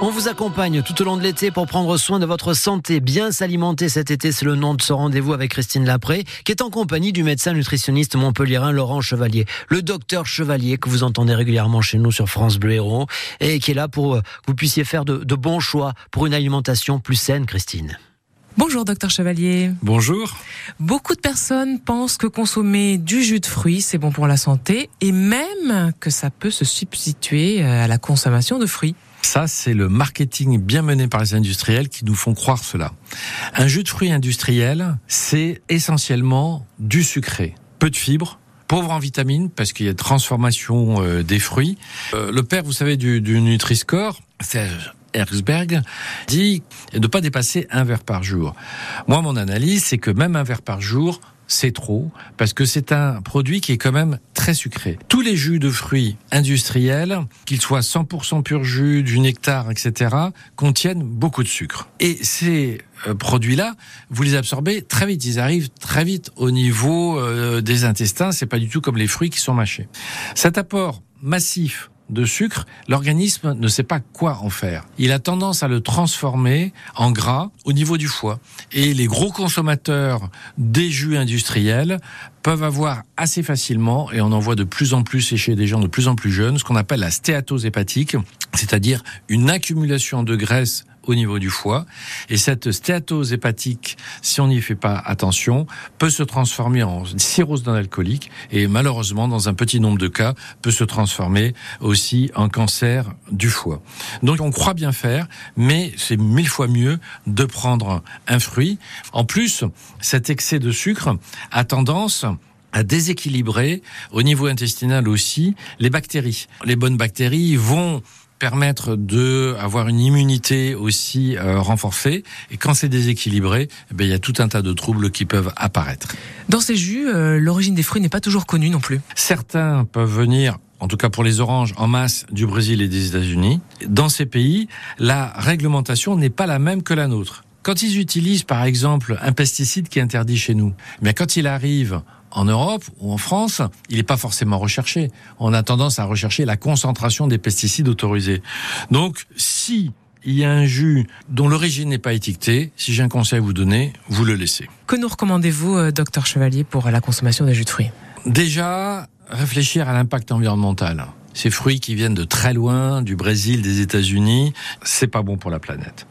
On vous accompagne tout au long de l'été pour prendre soin de votre santé. Bien s'alimenter cet été, c'est le nom de ce rendez-vous avec Christine Lapré, qui est en compagnie du médecin nutritionniste montpelliérain Laurent Chevalier. Le docteur Chevalier que vous entendez régulièrement chez nous sur France Bleu Héros et qui est là pour euh, que vous puissiez faire de bons choix pour une alimentation plus saine, Christine. Bonjour docteur Chevalier. Bonjour. Beaucoup de personnes pensent que consommer du jus de fruits, c'est bon pour la santé et même que ça peut se substituer euh, à la consommation de fruits. Ça, c'est le marketing bien mené par les industriels qui nous font croire cela. Un jus de fruits industriel, c'est essentiellement du sucré, peu de fibres, pauvre en vitamines parce qu'il y a transformation euh, des fruits. Euh, le père, vous savez, du, du Nutri-Score, Serge Herzberg, dit de ne pas dépasser un verre par jour. Moi, mon analyse, c'est que même un verre par jour, c'est trop, parce que c'est un produit qui est quand même très sucré. Tous les jus de fruits industriels, qu'ils soient 100% pur jus, du nectar, etc., contiennent beaucoup de sucre. Et ces euh, produits-là, vous les absorbez très vite. Ils arrivent très vite au niveau euh, des intestins. C'est pas du tout comme les fruits qui sont mâchés. Cet apport massif de sucre, l'organisme ne sait pas quoi en faire. Il a tendance à le transformer en gras au niveau du foie. Et les gros consommateurs des jus industriels peuvent avoir assez facilement, et on en voit de plus en plus chez des gens de plus en plus jeunes, ce qu'on appelle la stéatose hépatique, c'est-à-dire une accumulation de graisse au niveau du foie. Et cette stéatose hépatique, si on n'y fait pas attention, peut se transformer en cirrhose non alcoolique et malheureusement, dans un petit nombre de cas, peut se transformer aussi en cancer du foie. Donc on croit bien faire, mais c'est mille fois mieux de prendre un fruit. En plus, cet excès de sucre a tendance à déséquilibrer au niveau intestinal aussi les bactéries. Les bonnes bactéries vont permettre de avoir une immunité aussi euh, renforcée. Et quand c'est déséquilibré, eh bien, il y a tout un tas de troubles qui peuvent apparaître. Dans ces jus, euh, l'origine des fruits n'est pas toujours connue non plus. Certains peuvent venir en tout cas pour les oranges, en masse du Brésil et des États-Unis. Dans ces pays, la réglementation n'est pas la même que la nôtre. Quand ils utilisent, par exemple, un pesticide qui est interdit chez nous, mais quand il arrive en Europe ou en France, il n'est pas forcément recherché. On a tendance à rechercher la concentration des pesticides autorisés. Donc, si il y a un jus dont l'origine n'est pas étiquetée, si j'ai un conseil à vous donner, vous le laissez. Que nous recommandez-vous, euh, docteur Chevalier, pour la consommation des jus de fruits? Déjà, réfléchir à l'impact environnemental. Ces fruits qui viennent de très loin, du Brésil, des États-Unis, c'est pas bon pour la planète.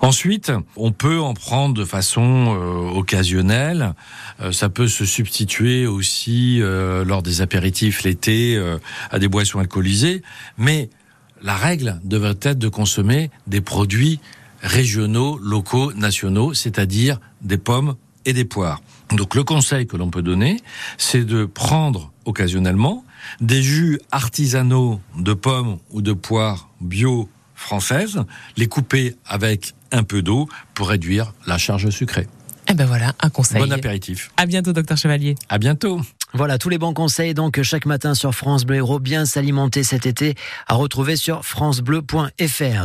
Ensuite, on peut en prendre de façon euh, occasionnelle. Euh, ça peut se substituer aussi euh, lors des apéritifs l'été euh, à des boissons alcoolisées. Mais la règle devrait être de consommer des produits régionaux, locaux, nationaux, c'est-à-dire des pommes et des poires. Donc le conseil que l'on peut donner, c'est de prendre occasionnellement des jus artisanaux de pommes ou de poires bio françaises, les couper avec un peu d'eau pour réduire la charge sucrée. Eh ben voilà, un conseil. Bon apéritif. À bientôt, docteur Chevalier. À bientôt. Voilà tous les bons conseils donc chaque matin sur France Bleu Héros, bien s'alimenter cet été à retrouver sur francebleu.fr.